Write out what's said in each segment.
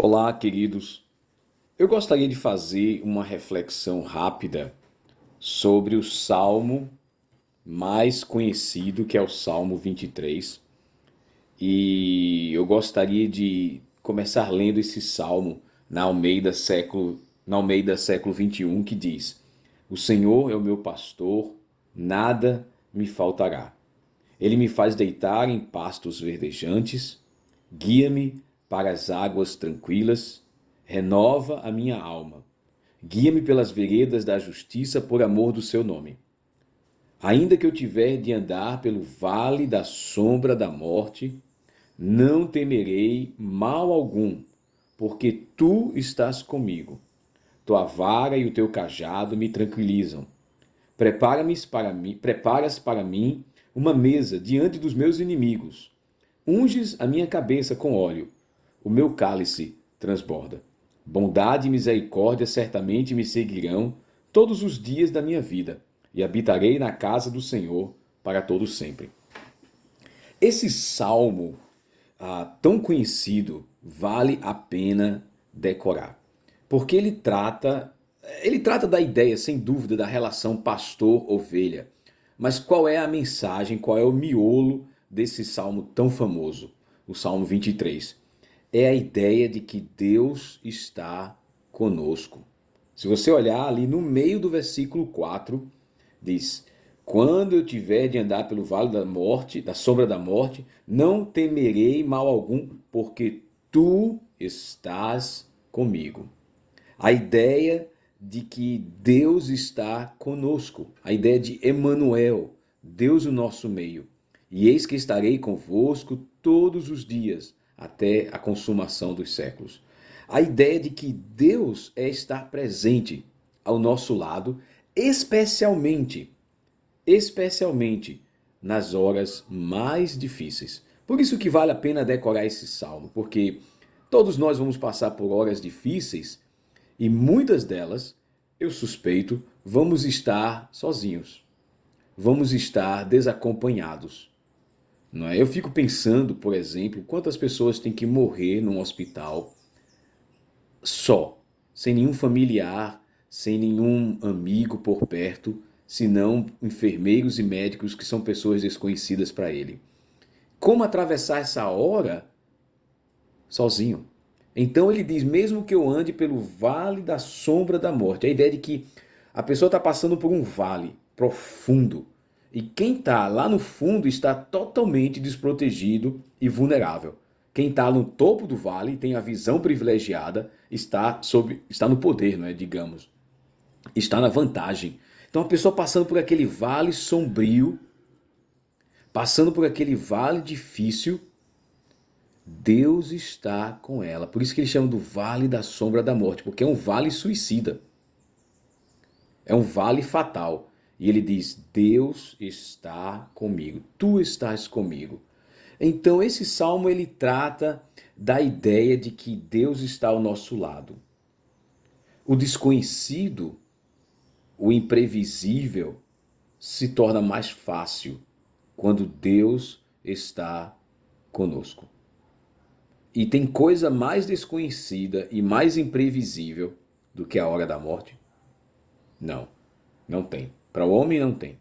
Olá, queridos. Eu gostaria de fazer uma reflexão rápida sobre o salmo mais conhecido, que é o Salmo 23. E eu gostaria de começar lendo esse salmo na Almeida século, na Almeida século 21, que diz: O Senhor é o meu pastor, nada me faltará. Ele me faz deitar em pastos verdejantes, guia-me para as águas tranquilas, renova a minha alma. Guia-me pelas veredas da justiça por amor do seu nome. Ainda que eu tiver de andar pelo vale da sombra da morte, não temerei mal algum, porque tu estás comigo. Tua vara e o teu cajado me tranquilizam. Prepara-me para mim, preparas para mim uma mesa diante dos meus inimigos. Unges a minha cabeça com óleo o meu cálice transborda. Bondade e misericórdia certamente me seguirão todos os dias da minha vida, e habitarei na casa do Senhor para todo sempre. Esse salmo ah, tão conhecido vale a pena decorar, porque ele trata ele trata da ideia, sem dúvida, da relação pastor-ovelha. Mas qual é a mensagem, qual é o miolo desse salmo tão famoso, o Salmo 23? É a ideia de que Deus está conosco. Se você olhar ali no meio do versículo 4, diz: Quando eu tiver de andar pelo vale da morte, da sombra da morte, não temerei mal algum, porque tu estás comigo. A ideia de que Deus está conosco, a ideia de Emanuel, Deus o nosso meio. E eis que estarei convosco todos os dias até a consumação dos séculos. A ideia de que Deus é estar presente ao nosso lado, especialmente, especialmente nas horas mais difíceis. Por isso que vale a pena decorar esse salmo, porque todos nós vamos passar por horas difíceis e muitas delas, eu suspeito, vamos estar sozinhos. Vamos estar desacompanhados. Não é? Eu fico pensando, por exemplo, quantas pessoas têm que morrer num hospital só, sem nenhum familiar, sem nenhum amigo por perto, senão enfermeiros e médicos que são pessoas desconhecidas para ele. Como atravessar essa hora sozinho? Então ele diz: mesmo que eu ande pelo vale da sombra da morte, a ideia de que a pessoa está passando por um vale profundo e quem está lá no fundo está totalmente desprotegido e vulnerável. Quem está no topo do vale tem a visão privilegiada, está sob, está no poder, não é? Digamos, está na vantagem. Então a pessoa passando por aquele vale sombrio, passando por aquele vale difícil, Deus está com ela. Por isso que ele chama do vale da sombra da morte, porque é um vale suicida. É um vale fatal. E ele diz: Deus está comigo, tu estás comigo. Então esse salmo ele trata da ideia de que Deus está ao nosso lado. O desconhecido, o imprevisível, se torna mais fácil quando Deus está conosco. E tem coisa mais desconhecida e mais imprevisível do que a hora da morte? Não, não tem. Para o homem não tem.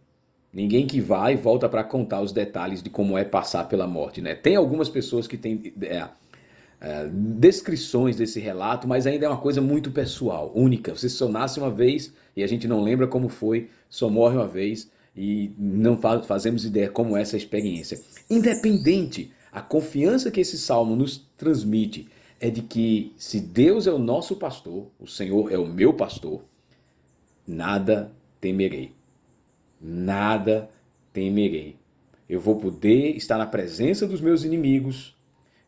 Ninguém que vai volta para contar os detalhes de como é passar pela morte. Né? Tem algumas pessoas que têm é, é, descrições desse relato, mas ainda é uma coisa muito pessoal, única. Você só nasce uma vez e a gente não lembra como foi, só morre uma vez e não fazemos ideia como é essa experiência. Independente, a confiança que esse salmo nos transmite é de que se Deus é o nosso pastor, o Senhor é o meu pastor, nada temerei nada temerei. Eu vou poder estar na presença dos meus inimigos,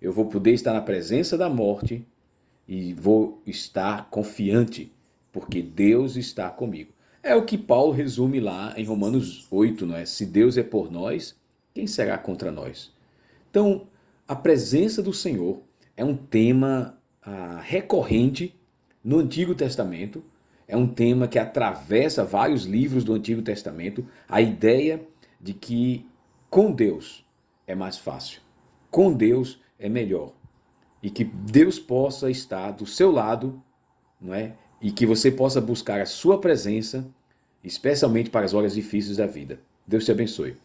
eu vou poder estar na presença da morte e vou estar confiante, porque Deus está comigo. É o que Paulo resume lá em Romanos 8, não é? Se Deus é por nós, quem será contra nós? Então, a presença do Senhor é um tema ah, recorrente no Antigo Testamento, é um tema que atravessa vários livros do Antigo Testamento, a ideia de que com Deus é mais fácil, com Deus é melhor. e que Deus possa estar do seu lado, não é? E que você possa buscar a sua presença, especialmente para as horas difíceis da vida. Deus te abençoe.